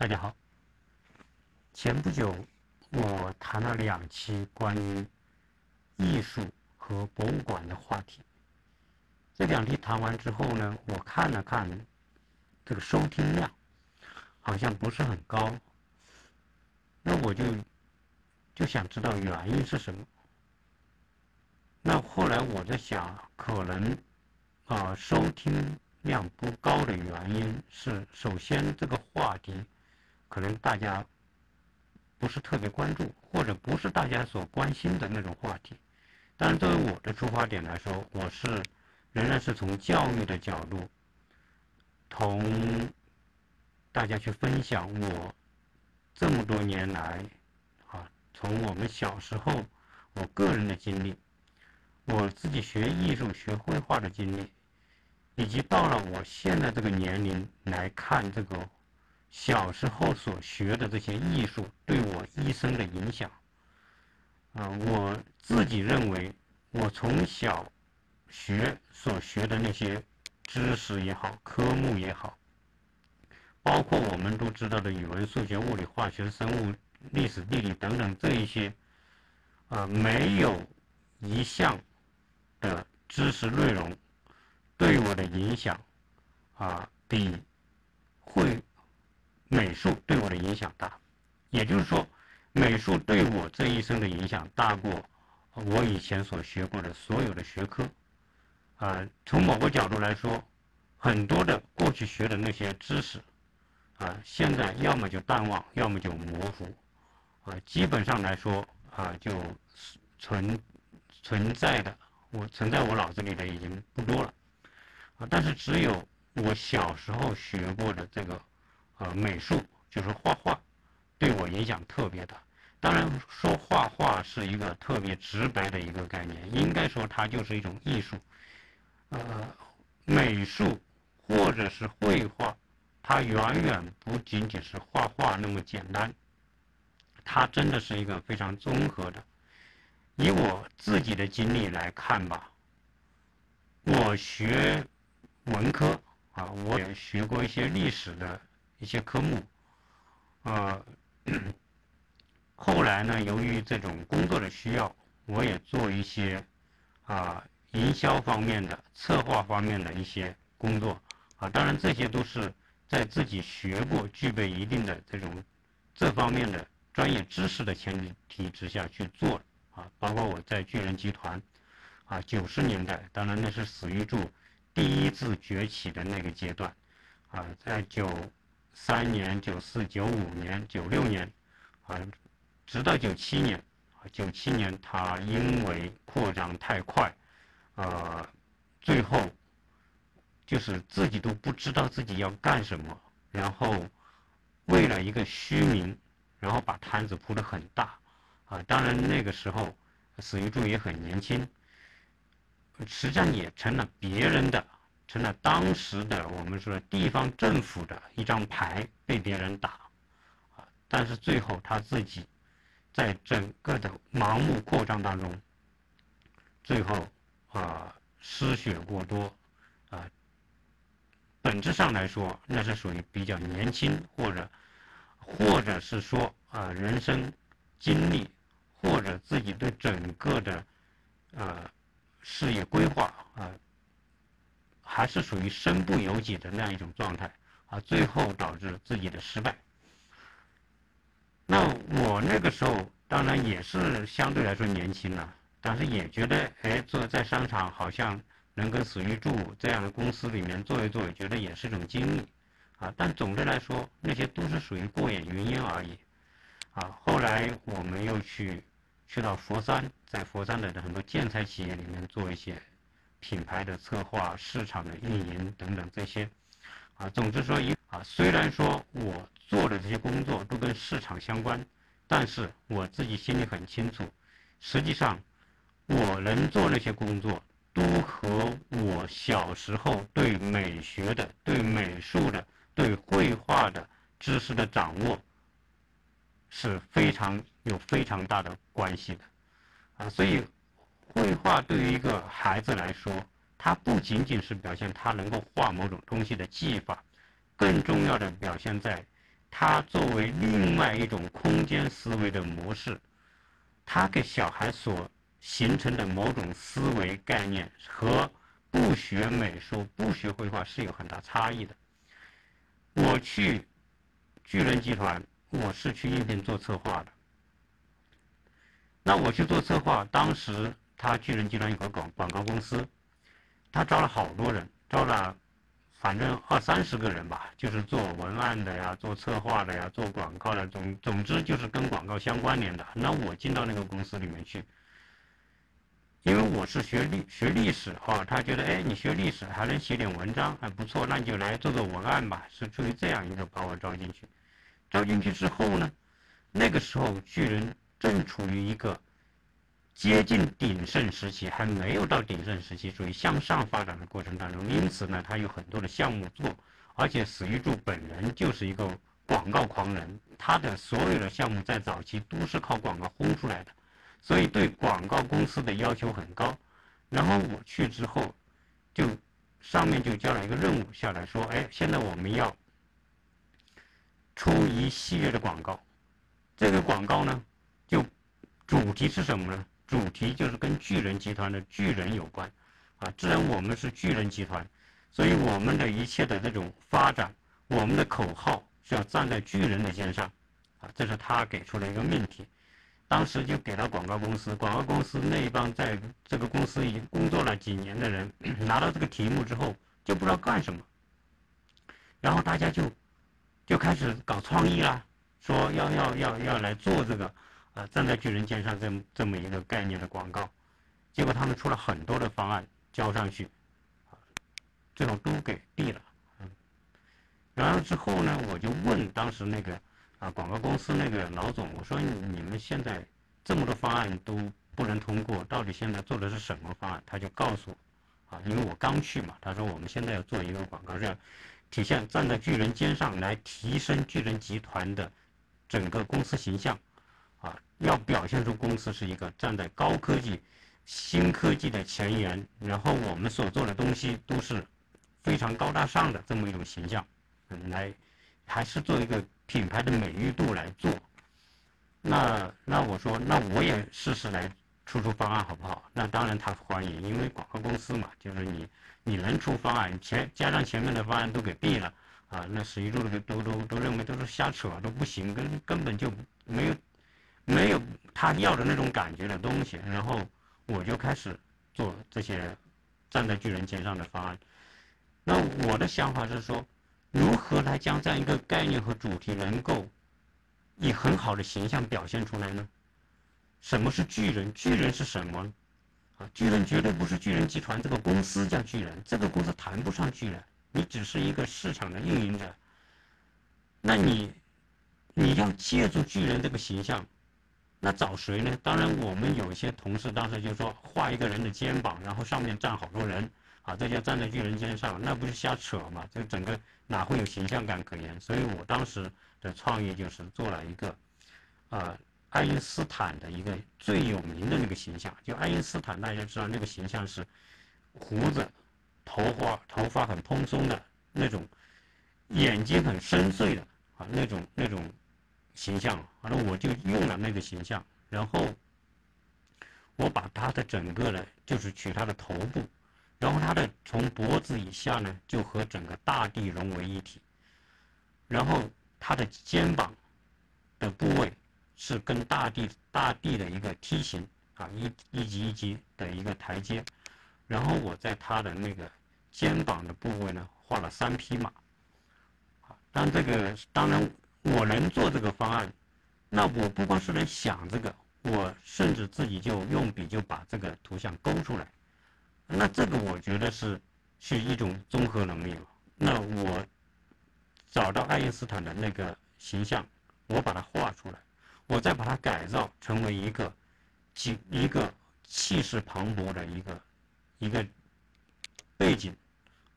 大家好，前不久我谈了两期关于艺术和博物馆的话题。这两期谈完之后呢，我看了看这个收听量，好像不是很高。那我就就想知道原因是什么。那后来我在想，可能啊收听量不高的原因是，首先这个话题。可能大家不是特别关注，或者不是大家所关心的那种话题。但是，作为我的出发点来说，我是仍然是从教育的角度，同大家去分享我这么多年来啊，从我们小时候我个人的经历，我自己学艺术、学绘画的经历，以及到了我现在这个年龄来看这个。小时候所学的这些艺术对我一生的影响，啊，我自己认为，我从小学所学的那些知识也好，科目也好，包括我们都知道的语文、数学、物理、化学、生物、历史、地理等等这一些，啊，没有一项的知识内容对我的影响，啊，比会。美术对我的影响大，也就是说，美术对我这一生的影响大过我以前所学过的所有的学科。啊，从某个角度来说，很多的过去学的那些知识，啊，现在要么就淡忘，要么就模糊，啊，基本上来说，啊，就存存在的我存在我脑子里的已经不多了，啊，但是只有我小时候学过的这个。呃，美术就是画画，对我影响特别大。当然，说画画是一个特别直白的一个概念，应该说它就是一种艺术。呃，美术或者是绘画，它远远不仅仅是画画那么简单，它真的是一个非常综合的。以我自己的经历来看吧，我学文科啊，我也学过一些历史的。一些科目，呃，后来呢，由于这种工作的需要，我也做一些啊营销方面的、策划方面的一些工作啊。当然，这些都是在自己学过、具备一定的这种这方面的专业知识的前提之下去做啊。包括我在巨人集团啊，九十年代，当然那是史玉柱第一次崛起的那个阶段啊，在九。三年、九四、九五年、九六年，啊，直到九七年，啊，九七年他因为扩张太快，啊，最后就是自己都不知道自己要干什么，然后为了一个虚名，然后把摊子铺得很大，啊，当然那个时候史玉柱也很年轻，实际上也成了别人的。成了当时的我们说地方政府的一张牌被别人打，啊，但是最后他自己在整个的盲目扩张当中，最后啊失血过多，啊，本质上来说那是属于比较年轻或者或者是说啊人生经历或者自己对整个的呃事业规划啊。还是属于身不由己的那样一种状态啊，最后导致自己的失败。那我那个时候当然也是相对来说年轻了，但是也觉得哎，做在商场好像能跟史玉柱这样的公司里面做一做，觉得也是一种经历啊。但总的来说，那些都是属于过眼云烟而已啊。后来我们又去去到佛山，在佛山的很多建材企业里面做一些。品牌的策划、市场的运营等等这些，啊，总之说一啊，虽然说我做的这些工作都跟市场相关，但是我自己心里很清楚，实际上我能做那些工作，都和我小时候对美学的、对美术的、对绘画的知识的掌握是非常有非常大的关系的，啊，所以。绘画对于一个孩子来说，它不仅仅是表现他能够画某种东西的技法，更重要的表现在，它作为另外一种空间思维的模式，它给小孩所形成的某种思维概念和不学美术、不学绘画是有很大差异的。我去巨人集团，我是去应聘做策划的。那我去做策划，当时他巨人集团有个广广告公司。他招了好多人，招了反正二三十个人吧，就是做文案的呀，做策划的呀，做广告的，总总之就是跟广告相关联的。那我进到那个公司里面去，因为我是学历学历史哈，他觉得哎，你学历史还能写点文章还不错，那你就来做做文案吧，是出于这样一个把我招进去。招进去之后呢，那个时候巨人正处于一个。接近鼎盛时期，还没有到鼎盛时期，属于向上发展的过程当中。因此呢，他有很多的项目做，而且史玉柱本人就是一个广告狂人，他的所有的项目在早期都是靠广告轰出来的，所以对广告公司的要求很高。然后我去之后，就上面就交了一个任务下来说，哎，现在我们要出一系列的广告，这个广告呢，就主题是什么呢？主题就是跟巨人集团的巨人有关，啊，既然我们是巨人集团，所以我们的一切的这种发展，我们的口号是要站在巨人的肩上，啊，这是他给出的一个命题。当时就给到广告公司，广告公司那一帮在这个公司已经工作了几年的人，拿到这个题目之后就不知道干什么，然后大家就就开始搞创意啦，说要要要要来做这个。站在巨人肩上这么这么一个概念的广告，结果他们出了很多的方案交上去，最后都给毙了。嗯，然后之后呢，我就问当时那个啊广告公司那个老总，我说你们现在这么多方案都不能通过，到底现在做的是什么方案？他就告诉我，啊，因为我刚去嘛，他说我们现在要做一个广告，是要体现站在巨人肩上来提升巨人集团的整个公司形象。啊，要表现出公司是一个站在高科技、新科技的前沿，然后我们所做的东西都是非常高大上的这么一种形象，嗯，来还是做一个品牌的美誉度来做。那那我说，那我也试试来出出方案好不好？那当然他欢迎，因为广告公司嘛，就是你你能出方案，前加上前面的方案都给毙了啊，那十一路都都都认为都是瞎扯，都不行，根根本就没有。没有他要的那种感觉的东西，然后我就开始做这些站在巨人肩上的方案。那我的想法是说，如何来将这样一个概念和主题能够以很好的形象表现出来呢？什么是巨人？巨人是什么？啊，巨人绝对不是巨人集团这个公司叫巨人，这个公司谈不上巨人，你只是一个市场的运营者。那你你要借助巨人这个形象。那找谁呢？当然，我们有一些同事当时就说画一个人的肩膀，然后上面站好多人，啊，这叫站在巨人肩上，那不是瞎扯吗？这整个哪会有形象感可言？所以我当时的创意就是做了一个，呃，爱因斯坦的一个最有名的那个形象。就爱因斯坦，大家知道那个形象是胡子、头发头发很蓬松的那种，眼睛很深邃的啊，那种那种。形象，完了我就用了那个形象，然后我把他的整个呢，就是取他的头部，然后他的从脖子以下呢，就和整个大地融为一体，然后他的肩膀的部位是跟大地大地的一个梯形啊，一一级一级的一个台阶，然后我在他的那个肩膀的部位呢，画了三匹马，啊，但这个当然。我能做这个方案，那我不光是能想这个，我甚至自己就用笔就把这个图像勾出来。那这个我觉得是是一种综合能力了。那我找到爱因斯坦的那个形象，我把它画出来，我再把它改造成为一个气一个气势磅礴的一个一个背景，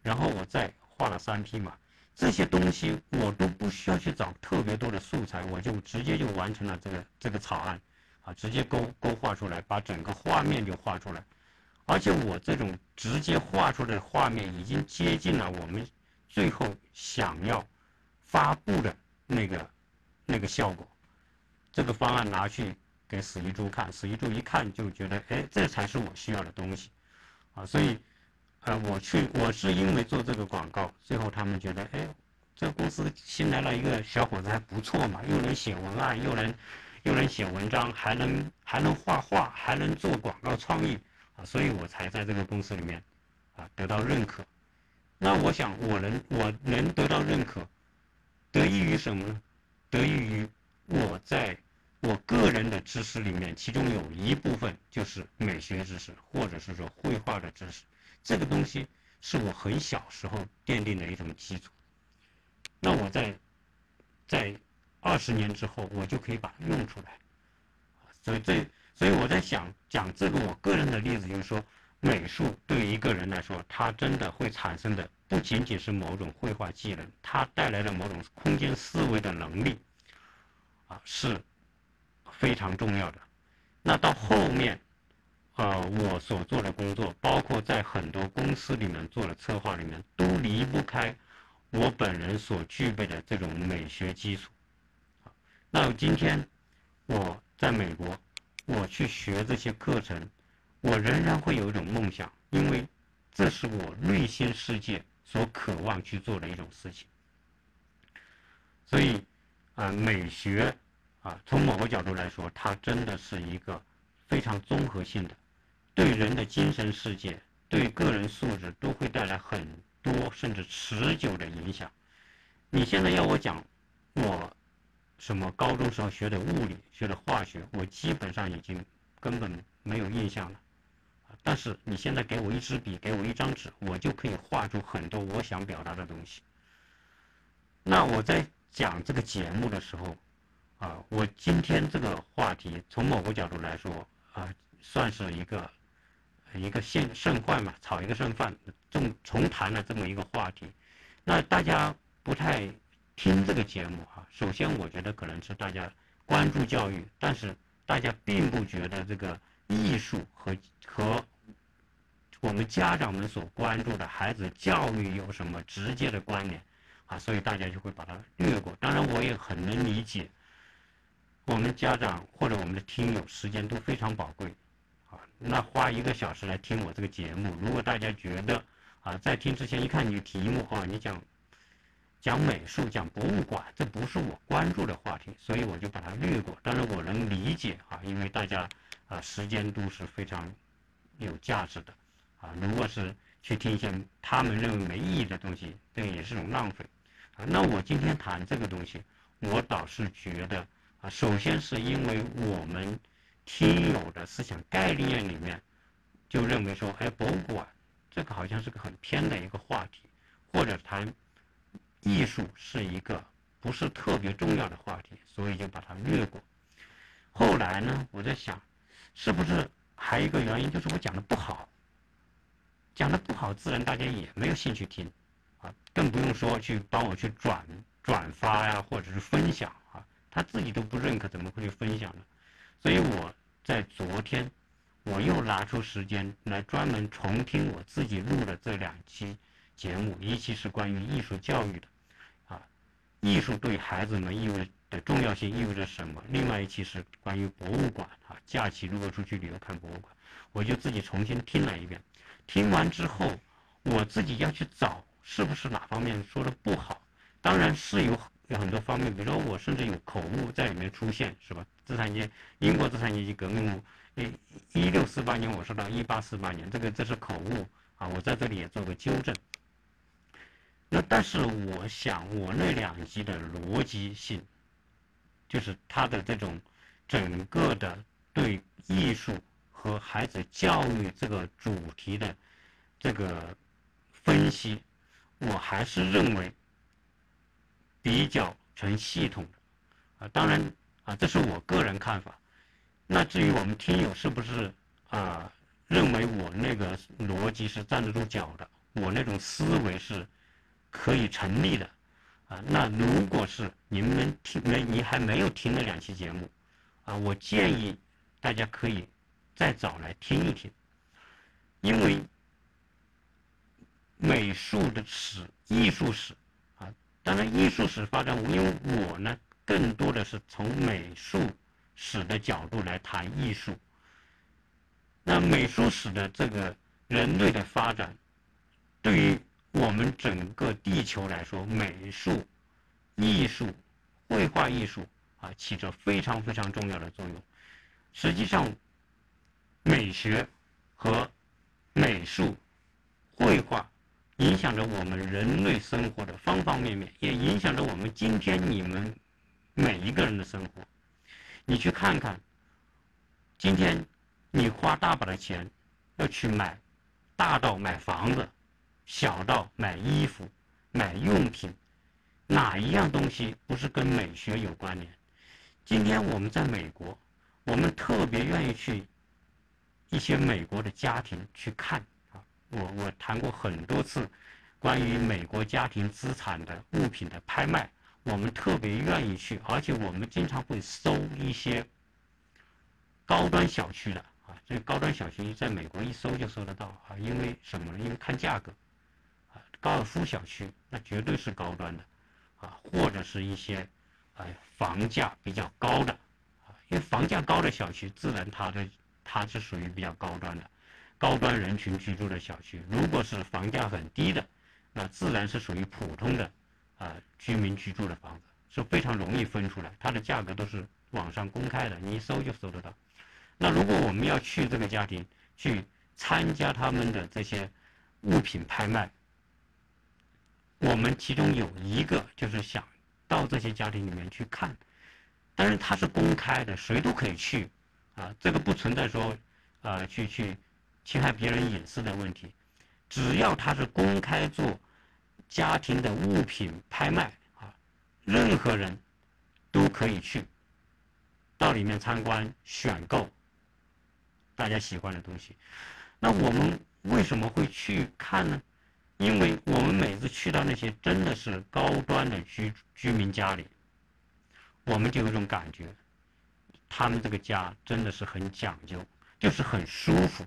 然后我再画了三匹马。这些东西我都不需要去找特别多的素材，我就直接就完成了这个这个草案，啊，直接勾勾画出来，把整个画面就画出来，而且我这种直接画出的画面已经接近了我们最后想要发布的那个那个效果。这个方案拿去给史玉柱看，史玉柱一看就觉得，哎，这才是我需要的东西，啊，所以，呃，我去，我是因为做这个广告，最后他们觉得，哎，这公司新来了一个小伙子还不错嘛，又能写文案，又能又能写文章，还能还能画画，还能做广告创意，啊，所以我才在这个公司里面，啊，得到认可。那我想，我能我能得到认可，得益于什么呢？得益于我在。我个人的知识里面，其中有一部分就是美学知识，或者是说绘画的知识。这个东西是我很小时候奠定的一种基础。那我在在二十年之后，我就可以把它用出来。所以这，所以我在想讲这个我个人的例子，就是说，美术对于一个人来说，它真的会产生的不仅仅是某种绘画技能，它带来的某种空间思维的能力，啊，是。非常重要的。那到后面，呃，我所做的工作，包括在很多公司里面做的策划里面，都离不开我本人所具备的这种美学基础。那今天我在美国，我去学这些课程，我仍然会有一种梦想，因为这是我内心世界所渴望去做的一种事情。所以，啊，美学。啊，从某个角度来说，它真的是一个非常综合性的，对人的精神世界、对个人素质都会带来很多甚至持久的影响。你现在要我讲我什么高中时候学的物理、学的化学，我基本上已经根本没有印象了。但是你现在给我一支笔，给我一张纸，我就可以画出很多我想表达的东西。那我在讲这个节目的时候。啊，我今天这个话题从某个角度来说啊，算是一个一个现剩饭嘛，炒一个剩饭，重重谈了这么一个话题。那大家不太听这个节目哈，首先我觉得可能是大家关注教育，但是大家并不觉得这个艺术和和我们家长们所关注的孩子教育有什么直接的关联啊，所以大家就会把它略过。当然，我也很能理解。我们家长或者我们的听友时间都非常宝贵，那花一个小时来听我这个节目，如果大家觉得啊，在听之前一看你题目啊，你讲讲美术、讲博物馆，这不是我关注的话题，所以我就把它略过。但是我能理解啊，因为大家啊时间都是非常有价值的，啊，如果是去听一些他们认为没意义的东西，这也是种浪费。啊，那我今天谈这个东西，我倒是觉得。啊，首先是因为我们听友的思想概念里面就认为说，哎，博物馆这个好像是个很偏的一个话题，或者谈艺术是一个不是特别重要的话题，所以就把它略过。后来呢，我在想，是不是还有一个原因，就是我讲的不好，讲的不好，自然大家也没有兴趣听，啊，更不用说去帮我去转转发呀，或者是分享啊。他自己都不认可，怎么会去分享呢？所以我在昨天，我又拿出时间来专门重听我自己录的这两期节目，一期是关于艺术教育的，啊，艺术对孩子们意味的重要性意味着什么？另外一期是关于博物馆，啊，假期如果出去旅游看博物馆，我就自己重新听了一遍。听完之后，我自己要去找是不是哪方面说的不好，当然是有。有很多方面，比如说我甚至有口误在里面出现，是吧？资产阶英国资产阶级革命，一一六四八年我说到一八四八年，这个这是口误啊，我在这里也做个纠正。那但是我想，我那两集的逻辑性，就是它的这种整个的对艺术和孩子教育这个主题的这个分析，我还是认为。比较成系统的，啊，当然啊，这是我个人看法。那至于我们听友是不是啊认为我那个逻辑是站得住脚的，我那种思维是可以成立的，啊，那如果是你们听没你还没有听那两期节目，啊，我建议大家可以再找来听一听，因为美术的史、艺术史，当然艺术史发展，因为我呢更多的是从美术史的角度来谈艺术。那美术史的这个人类的发展，对于我们整个地球来说，美术、艺术、绘画艺术啊，起着非常非常重要的作用。实际上，美学和美术、绘画影响着我们人类生活的方方面面，也影响着我们今天你们每一个人的生活。你去看看，今天。你花大把的钱要去买，大到买房子，小到买衣服、买用品，哪一样东西不是跟美学有关联？今天我们在美国，我们特别愿意去一些美国的家庭去看。我我谈过很多次关于美国家庭资产的物品的拍卖，我们特别愿意去，而且我们经常会搜一些高端小区的啊。这个高端小区在美国一搜就搜得到啊，因为什么呢？因为看价格，啊，高尔夫小区那绝对是高端的，啊，或者是一些，哎，房价比较高的，啊，因为房价高的小区，自然它的它是属于比较高端的，高端人群居住的小区。如果是房价很低的，那自然是属于普通的，啊，居民居住的房子，是非常容易分出来，它的价格都是网上公开的，你一搜就搜得到。那如果我们要去这个家庭去参加他们的这些物品拍卖，我们其中有一个就是想到这些家庭里面去看，但是它是公开的，谁都可以去，啊，这个不存在说啊去去侵害别人隐私的问题，只要他是公开做家庭的物品拍卖啊，任何人都可以去到里面参观选购。大家喜欢的东西，那我们为什么会去看呢？因为我们每次去到那些真的是高端的居居民家里，我们就有一种感觉，他们这个家真的是很讲究，就是很舒服。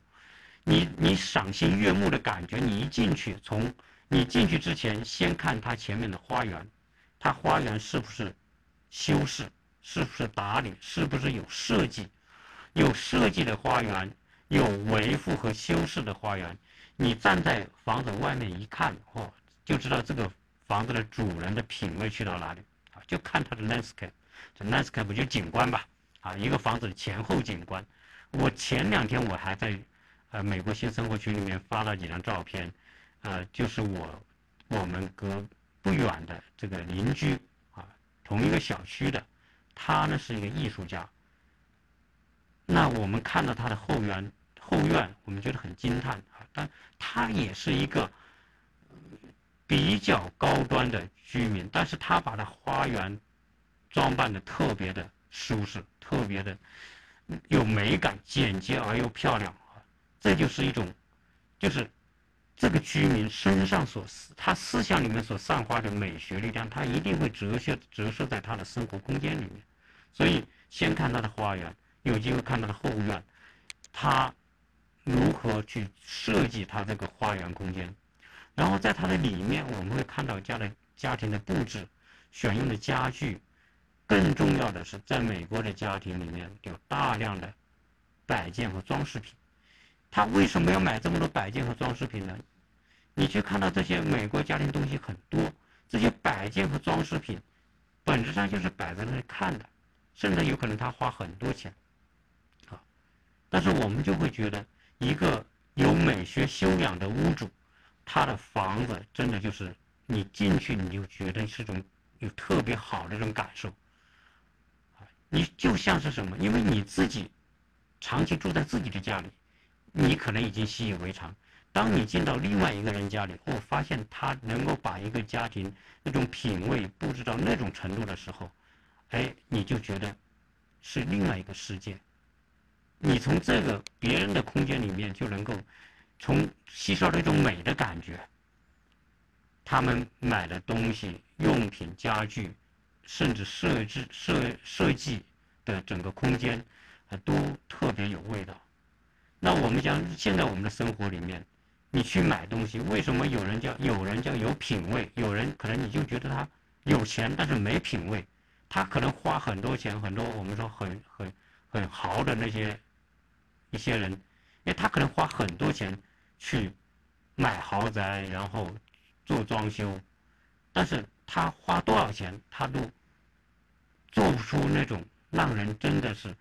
你你赏心悦目的感觉，你一进去，从你进去之前，先看它前面的花园，它花园是不是修饰，是不是打理，是不是有设计。有设计的花园，有维护和修饰的花园。你站在房子外面一看，哦，就知道这个房子的主人的品味去到哪里啊？就看它的 landscape，这 landscape 不就景观吧？啊，一个房子的前后景观。我前两天我还在呃美国新生活群里面发了几张照片，呃，就是我我们隔不远的这个邻居啊，同一个小区的，他呢是一个艺术家。那我们看到他的后园后院，我们觉得很惊叹啊！但他也是一个比较高端的居民，但是他把他花园装扮的特别的舒适，特别的有美感，简洁而又漂亮！这就是一种，就是这个居民身上所思，他思想里面所散发的美学力量，他一定会折射折射在他的生活空间里面。所以，先看他的花园。有机会看到的后院，他如何去设计他这个花园空间，然后在它的里面，我们会看到家的家庭的布置，选用的家具，更重要的是，在美国的家庭里面有大量的摆件和装饰品。他为什么要买这么多摆件和装饰品呢？你去看到这些美国家庭东西很多，这些摆件和装饰品，本质上就是摆在那里看的，甚至有可能他花很多钱。啊但是我们就会觉得，一个有美学修养的屋主，他的房子真的就是你进去你就觉得是种有特别好的这种感受，你就像是什么？因为你自己长期住在自己的家里，你可能已经习以为常。当你进到另外一个人家里，或发现他能够把一个家庭那种品味布置到那种程度的时候，哎，你就觉得是另外一个世界。你从这个别人的空间里面就能够从吸收到一种美的感觉。他们买的东西、用品、家具，甚至设置设设计的整个空间，啊，都特别有味道。那我们讲，现在我们的生活里面，你去买东西，为什么有人叫有人叫有品位，有人可能你就觉得他有钱，但是没品位，他可能花很多钱，很多我们说很很很豪的那些一些人，因为他可能花很多钱去买豪宅，然后做装修，但是他花多少钱，他都做不出那种让人真的是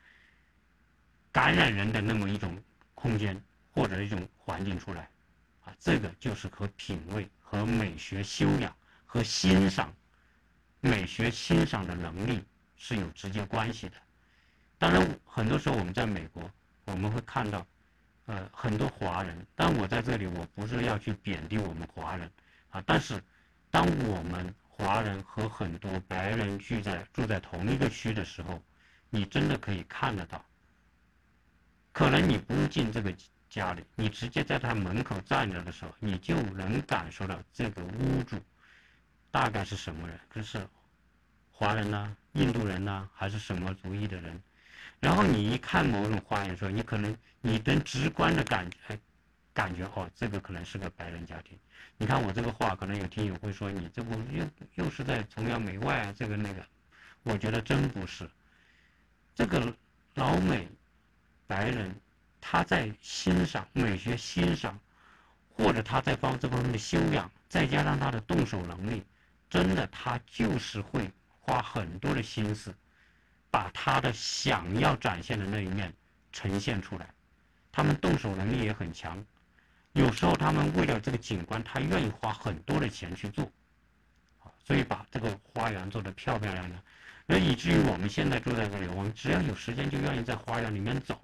感染人的那么一种。空间或者一种环境出来，啊，这个就是和品味、和美学修养、和欣赏美学欣赏的能力是有直接关系的。当然，很多时候我们在美国，我们会看到，呃，很多华人。但我在这里，我不是要去贬低我们华人，啊，但是当我们华人和很多白人聚在住在同一个区的时候，你真的可以看得到。可能你不进这个家里，你直接在他门口站着的时候，你就能感受到这个屋主大概是什么人，就是华人呐、印度人呐，还是什么族裔的人。然后你一看某种花园的时候，你可能你能直观的感觉，感觉哦，这个可能是个白人家庭。你看我这个话，可能有听友会说你这不又又是在崇洋媚外啊，这个那个。我觉得真不是，这个老美。白人，他在欣赏美学欣赏，或者他在方这方面的修养，再加上他的动手能力，真的他就是会花很多的心思，把他的想要展现的那一面呈现出来。他们动手能力也很强，有时候他们为了这个景观，他愿意花很多的钱去做，所以把这个花园做得漂漂亮亮，那以至于我们现在住在这里，我们只要有时间就愿意在花园里面走。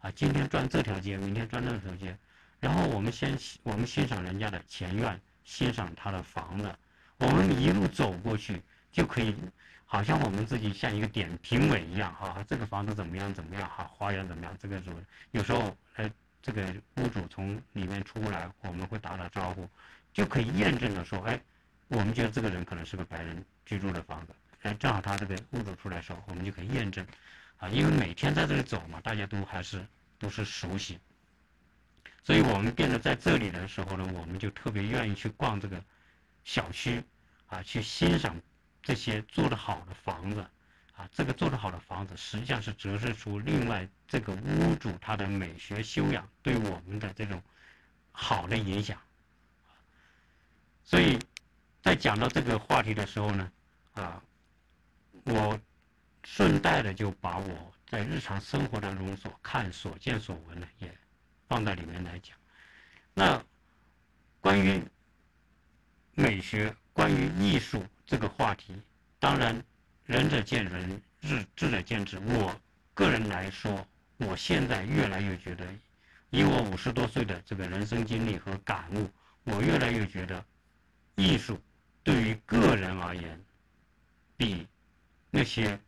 啊，今天转这条街，明天转那条街，然后我们先我们欣赏人家的前院，欣赏他的房子，我们一路走过去就可以，好像我们自己像一个点评委一样，哈，这个房子怎么样怎么样，哈，花园怎么样，这个主有时候，哎，这个屋主从里面出来，我们会打打招呼，就可以验证的说，哎，我们觉得这个人可能是个白人居住的房子，哎，正好他这个屋主出来时候，我们就可以验证。啊，因为每天在这里走嘛，大家都还是都是熟悉，所以我们变得在这里的时候呢，我们就特别愿意去逛这个小区，啊，去欣赏这些做得好的房子，啊，这个做得好的房子实际上是折射出另外这个屋主他的美学修养对我们的这种好的影响，所以在讲到这个话题的时候呢，啊，我。顺带的就把我在日常生活当中所看、所见、所闻呢，也放在里面来讲。那关于美学、关于艺术这个话题，当然仁者见仁，智智者见智。我个人来说，我现在越来越觉得，以我五十多岁的这个人生经历和感悟，我越来越觉得，艺术对于个人而言，比那些。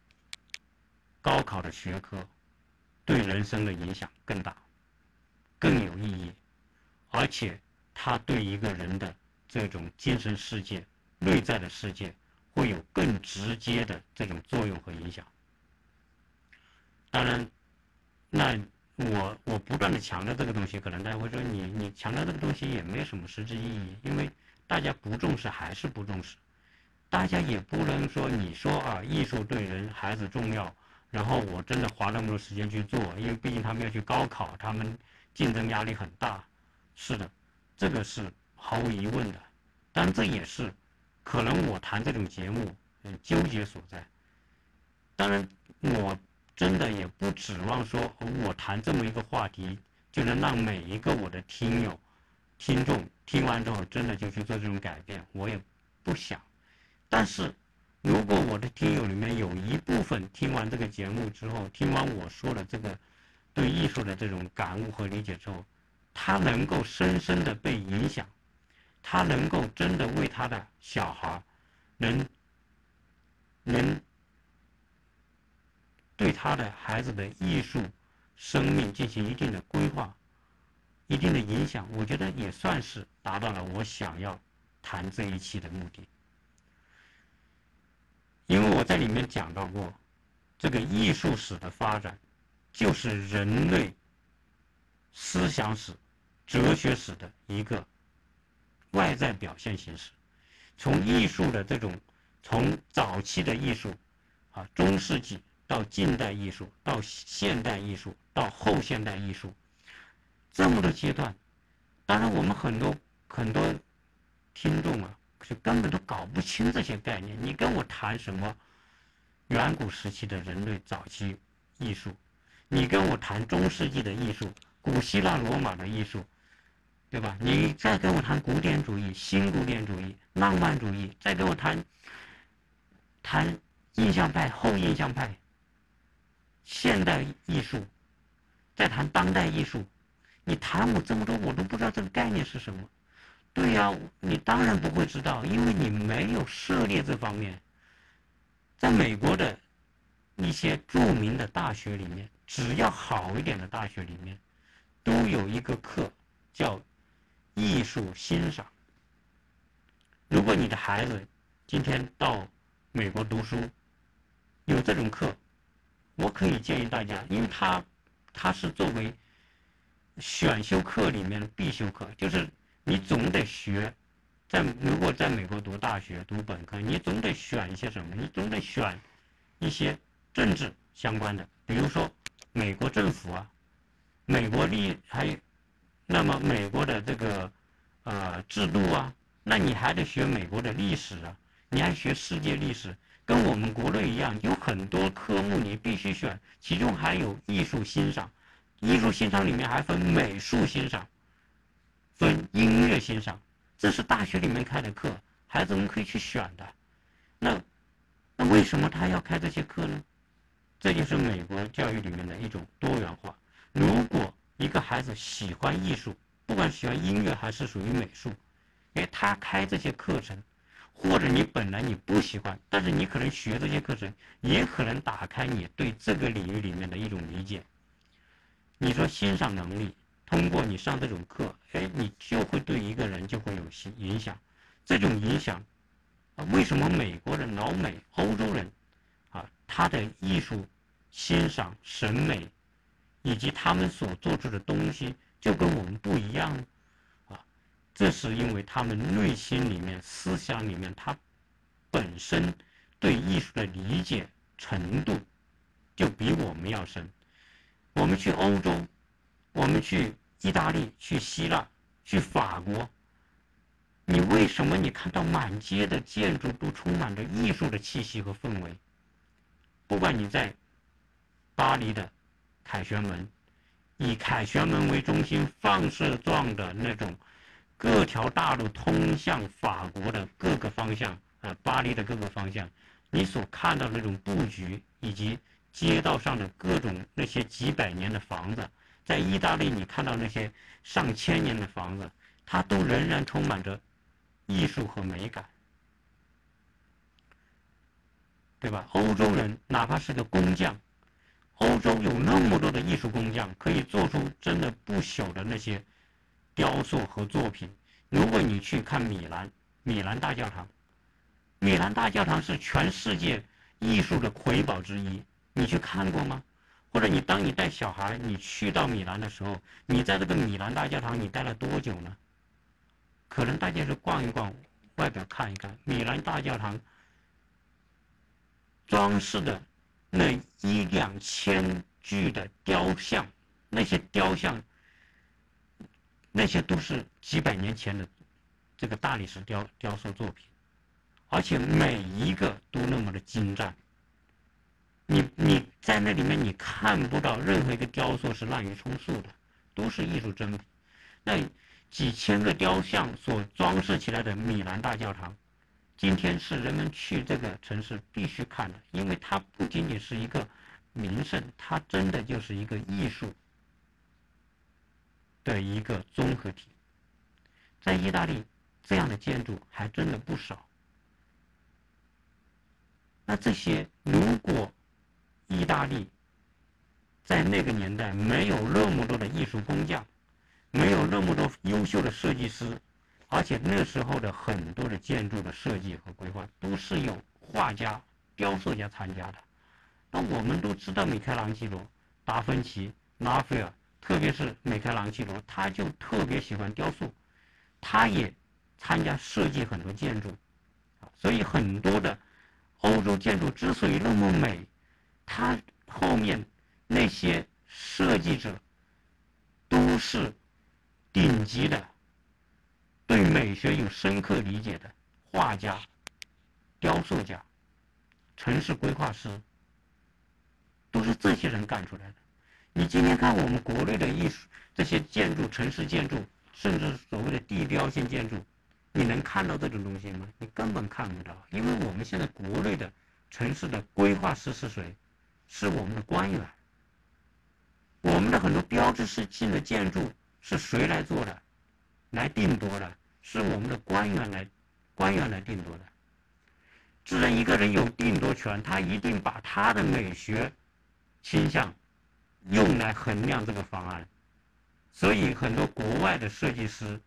高考的学科对人生的影响更大，更有意义，而且它对一个人的这种精神世界、内在的世界会有更直接的这种作用和影响。当然，那我我不断的强调这个东西，可能大家会说你你强调这个东西也没什么实质意义，因为大家不重视还是不重视，大家也不能说你说啊艺术对人孩子重要。然后我真的花那么多时间去做，因为毕竟他们要去高考，他们竞争压力很大。是的，这个是毫无疑问的。但这也是可能我谈这种节目嗯纠结所在。当然，我真的也不指望说我谈这么一个话题就能让每一个我的听友、听众听完之后真的就去做这种改变，我也不想。但是。如果我的听友里面有一部分听完这个节目之后，听完我说的这个对艺术的这种感悟和理解之后，他能够深深的被影响，他能够真的为他的小孩能能对他的孩子的艺术生命进行一定的规划、一定的影响，我觉得也算是达到了我想要谈这一期的目的。因为我在里面讲到过，这个艺术史的发展，就是人类思想史、哲学史的一个外在表现形式。从艺术的这种，从早期的艺术，啊，中世纪到近代艺术，到现代艺术，到后现代艺术，这么多阶段，当然我们很多很多听众啊，是根本都搞不清这些概念。你跟我谈什么远古时期的人类早期艺术，你跟我谈中世纪的艺术，古希腊罗马的艺术。对吧？你再跟我谈古典主义、新古典主义、浪漫主义，再跟我谈谈印象派、后印象派、现代艺术，再谈当代艺术，你谈我这么多，我都不知道这个概念是什么。对呀，你当然不会知道，因为你没有涉猎这方面。在美国的一些著名的大学里面，只要好一点的大学里面，都有一个课叫。艺术欣赏。如果你的孩子今天到美国读书，有这种课，我可以建议大家，因为他他是作为选修课里面的必修课，就是你总得学。在如果在美国读大学读本科，你总得选一些什么？你总得选一些政治相关的，比如说美国政府啊，美国历还有。那么美国的这个呃制度啊，那你还得学美国的历史啊，你还学世界历史，跟我们国内一样，有很多科目你必须选，其中还有艺术欣赏，艺术欣赏里面还分美术欣赏，分音乐欣赏，这是大学里面开的课，孩子们可以去选的。那那为什么他要开这些课呢？这就是美国教育里面的一种多元化。如果一个孩子喜欢艺术，不管喜欢音乐还是属于美术，哎，他开这些课程，或者你本来你不喜欢，但是你可能学这些课程，也可能打开你对这个领域里面的一种理解。你说欣赏能力，通过你上这种课，哎，你就会对一个人就会有影影响。这种影响，啊，为什么美国人、老美、欧洲人，啊，他的艺术欣赏审美？以及他们所做出的东西就跟我们不一样，啊，这是因为他们内心里面、思想里面，他本身对艺术的理解程度就比我们要深。我们去欧洲，我们去意大利、去希腊、去法国，你为什么你看到满街的建筑都充满着艺术的气息和氛围？不管你在巴黎的。凯旋门，以凯旋门为中心放射状的那种，各条大路通向法国的各个方向，呃，巴黎的各个方向，你所看到那种布局，以及街道上的各种那些几百年的房子，在意大利你看到那些上千年的房子，它都仍然充满着艺术和美感，对吧？欧洲人哪怕是个工匠。欧洲有那么多的艺术工匠，可以做出真的不朽的那些雕塑和作品。如果你去看米兰，米兰大教堂，米兰大教堂是全世界艺术的瑰宝之一。你去看过吗？或者你当你带小孩你去到米兰的时候，你在这个米兰大教堂你待了多久呢？可能大家是逛一逛，外表看一看。米兰大教堂装饰的。那一两千具的雕像，那些雕像，那些都是几百年前的这个大理石雕雕塑作品，而且每一个都那么的精湛。你你在那里面你看不到任何一个雕塑是滥竽充数的，都是艺术珍品。那几千个雕像所装饰起来的米兰大教堂。今天是人们去这个城市必须看的，因为它不仅仅是一个名胜，它真的就是一个艺术的一个综合体。在意大利，这样的建筑还真的不少。那这些，如果意大利在那个年代没有那么多的艺术工匠，没有那么多优秀的设计师。而且那时候的很多的建筑的设计和规划都是有画家、雕塑家参加的。那我们都知道米开朗基罗、达芬奇、拉斐尔特别是米开朗基罗，他就特别喜欢雕塑，他也参加设计很多建筑，所以很多的欧洲建筑之所以那么美，他后面那些设计者都是顶级的，对美学有深刻理解的画家、雕塑家、城市规划师，都是这些人干出来的。你今天看我们国内的艺术，这些建筑、城市建筑，甚至所谓的地标性建筑，你能看到这种东西吗？你根本看不到，因为我们现在国内的城市的规划师是谁？是我们的官员。我们的很多标志是性的建筑是谁来做的？来定夺的？是我们的官员来，官员来定夺的。既然一个人有定夺权，他一定把他的美学倾向。用来衡量这个方案，所以很多国外的设计师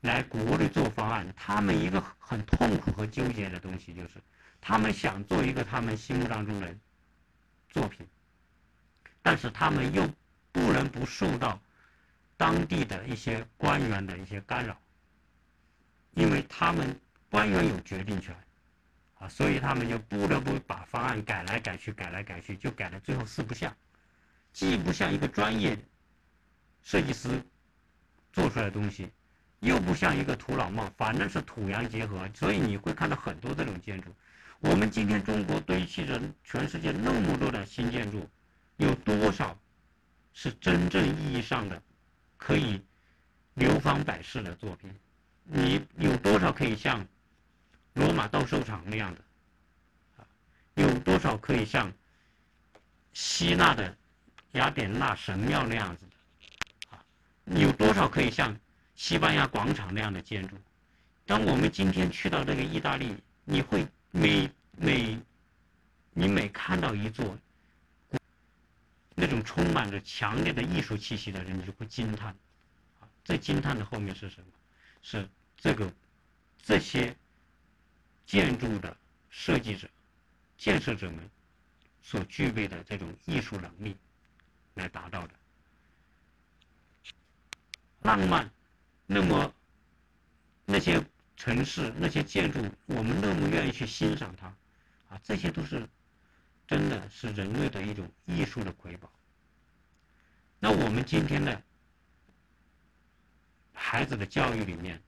来国内做方案，他们一个很痛苦和纠结的东西就是，他们想做一个他们心目当中的作品，但是他们又不能不受到当地的一些官员的一些干扰，因为他们官员有决定权，啊，所以他们就不得不把方案改来改去，改来改去，就改到最后四不像。既不像一个专业设计师做出来的东西，又不像一个土老帽，反正是土洋结合，所以你会看到很多这种建筑。我们今天中国堆砌着全世界那么多的新建筑，有多少是真正意义上的可以流芳百世的作品？你有多少可以像罗马斗兽场那样的？有多少可以像希腊的？雅典娜神庙那样子的，有多少可以像西班牙广场那样的建筑？当我们今天去到这个意大利，你会每每你每看到一座那种充满着强烈的艺术气息的人，你就会惊叹。啊，这惊叹的后面是什么？是这个这些建筑的设计者、建设者们所具备的这种艺术能力。来达到的浪漫，那么那些城市、那些建筑，我们那么愿意去欣赏它，啊，这些都是真的是人类的一种艺术的瑰宝。那我们今天的孩子的教育里面，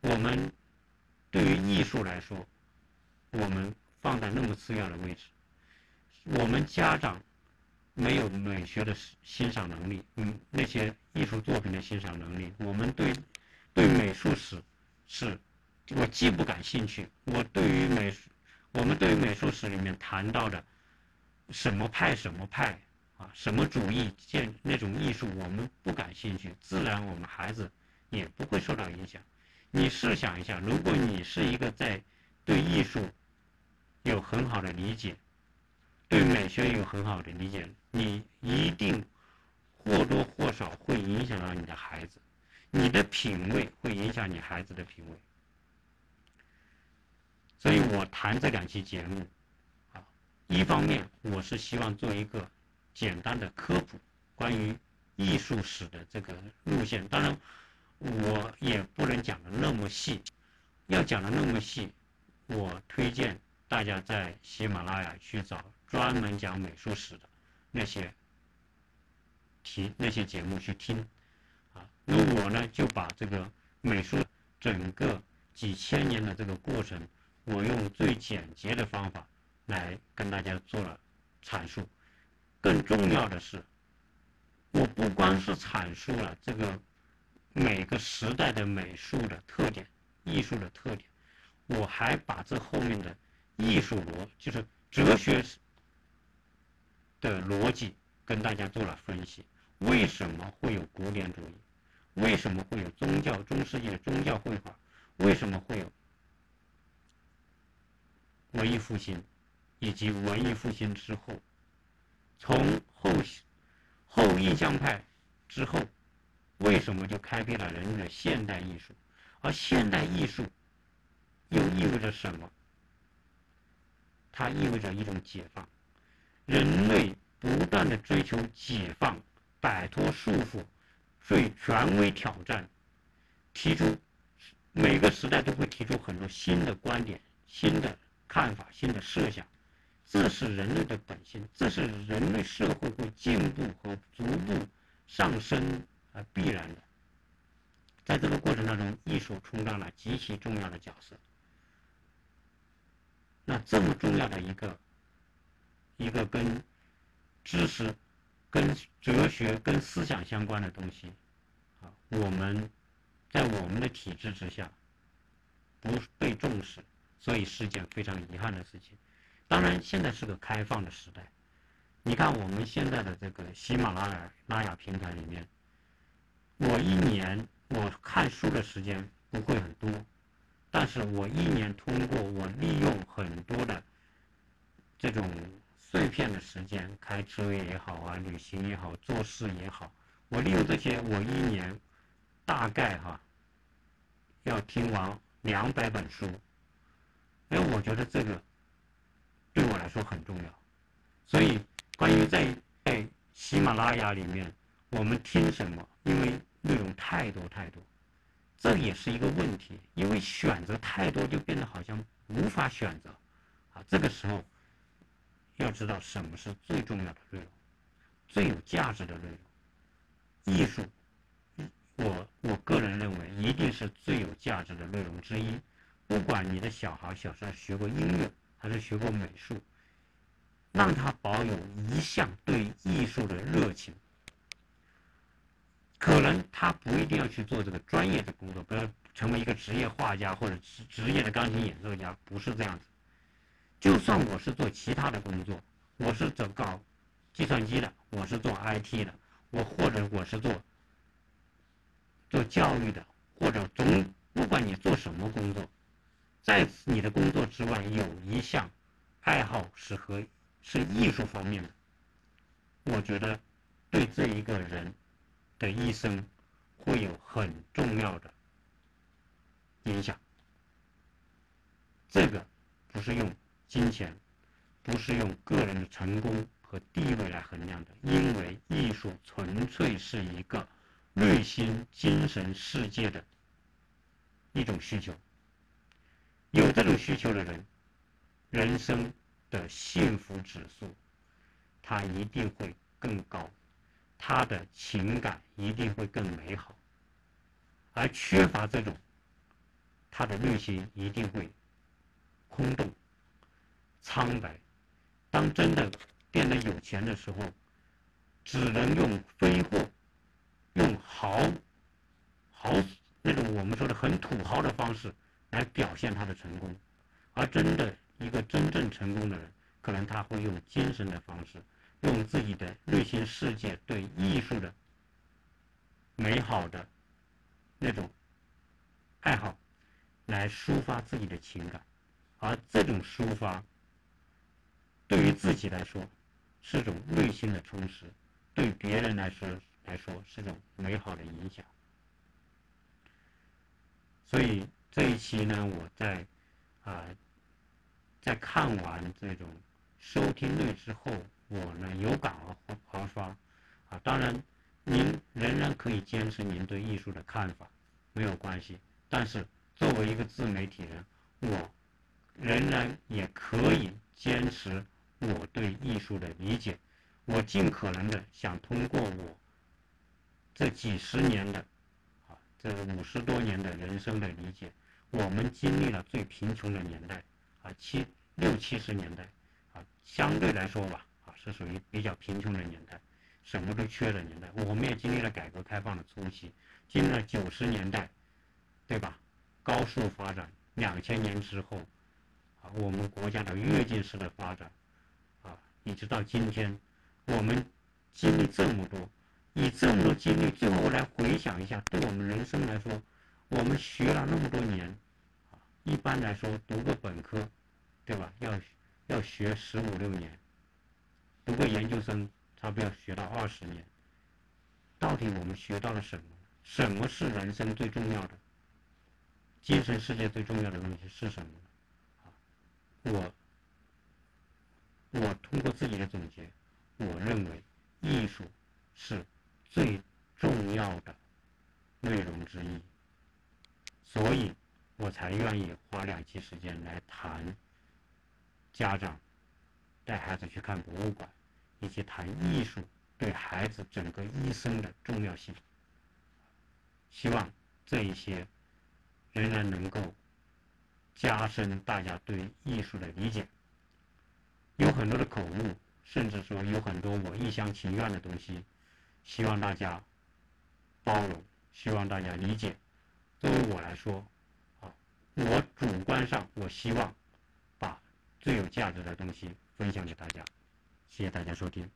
我们对于艺术来说，我们放在那么次要的位置，我们家长。没有美学的欣赏能力，嗯，那些艺术作品的欣赏能力，我们对对美术史是，我既不感兴趣，我对于美，我们对于美术史里面谈到的什么派什么派啊，什么主义建那种艺术，我们不感兴趣，自然我们孩子也不会受到影响。你试想一下，如果你是一个在对艺术有很好的理解。对美学有很好的理解，你一定或多或少会影响到你的孩子，你的品味会影响你孩子的品味。所以我谈这两期节目，啊，一方面我是希望做一个简单的科普，关于艺术史的这个路线。当然，我也不能讲的那么细，要讲的那么细，我推荐大家在喜马拉雅去找。专门讲美术史的那些题、那些节目去听，啊，那我呢就把这个美术整个几千年的这个过程，我用最简洁的方法来跟大家做了阐述。更重要的是，我不光是阐述了这个每个时代的美术的特点、艺术的特点，我还把这后面的艺术逻，就是哲学。的逻辑跟大家做了分析，为什么会有古典主义？为什么会有宗教中世纪的宗教绘画？为什么会有文艺复兴？以及文艺复兴之后，从后后印象派之后，为什么就开辟了人类的现代艺术？而现代艺术又意味着什么？它意味着一种解放。人类不断的追求解放摆脱束缚，最权威挑战，提出每个时代都会提出很多新的观点、新的看法、新的设想，这是人类的本性，这是人类社会会进步和逐步上升而必然的。在这个过程当中，艺术充当了极其重要的角色。那这么重要的一个一个跟知识、跟哲学、跟思想相关的东西，啊，我们在我们的体制之下不被重视，所以是件非常遗憾的事情。当然，现在是个开放的时代，你看我们现在的这个喜马拉雅拉雅平台里面，我一年我看书的时间不会很多。但是我一年通过我利用很多的这种碎片的时间，开车也好啊，旅行也好，做事也好，我利用这些，我一年大概哈要听完两百本书，因为我觉得这个对我来说很重要。所以关于在在喜马拉雅里面我们听什么，因为内容太多太多。这也是一个问题，因为选择太多，就变得好像无法选择，啊，这个时候要知道什么是最重要的内容，最有价值的内容。艺术，我我个人认为一定是最有价值的内容之一。不管你的小孩小时候学过音乐还是学过美术，让他保有一项对艺术的热情。可能他不一定要去做这个专业的工作，不要成为一个职业画家或者职职业的钢琴演奏家，不是这样子。就算我是做其他的工作，我是走搞计算机的，我是做 IT 的，我或者我是做做教育的，或者总不管你做什么工作，在你的工作之外有一项爱好是和是艺术方面的，我觉得对这一个人。的一生会有很重要的影响。这个不是用金钱，不是用个人的成功和地位来衡量的，因为艺术纯粹是一个内心精神世界的一种需求。有这种需求的人，人生的幸福指数，他一定会更高。他的情感一定会更美好，而缺乏这种，他的内心一定会空洞、苍白。当真的变得有钱的时候，只能用挥霍、用豪豪那种我们说的很土豪的方式来表现他的成功，而真的一个真正成功的人，可能他会用精神的方式。用自己的内心世界对艺术的美好的那种爱好来抒发自己的情感，而这种抒发对于自己来说是种内心的充实，对别人来说来说是种美好的影响。所以这一期呢，我在啊在看完这种收听率之后。我呢有感而发，啊，当然，您仍然可以坚持您对艺术的看法，没有关系。但是作为一个自媒体人，我仍然也可以坚持我对艺术的理解。我尽可能的想通过我这几十年的啊，这五十多年的人生的理解，我们经历了最贫穷的年代啊，七六七十年代啊，相对来说吧啊。是属于比较贫穷的年代，什么都缺的年代。我们也经历了改革开放的初期，经历了九十年代，对吧？高速发展，两千年之后，啊，我们国家的跃进式的发展，一直到今天，我们经历这么多，以这么多经历，最后来回想一下，对我们人生来说，我们学了那么多年，一般来说读个本科，对吧？要要学十五六年。读个研究生，差不多要学到二十年。到底我们学到了什么？什么是人生最重要的？精神世界最重要的东西是什么？啊，我，我通过自己的总结，我认为艺术是最重要的内容之一，所以我才愿意花两期时间来谈家长带孩子去看博物馆，以及谈艺术对孩子整个一生的重要性。希望这一些仍然能够加深大家对艺术的理解。有很多的口误，甚至说有很多我一厢情愿的东西，希望大家包容，希望大家理解。作为我来说，啊，我主观上我希望把最有价值的东西分享给大家。谢谢大家收听。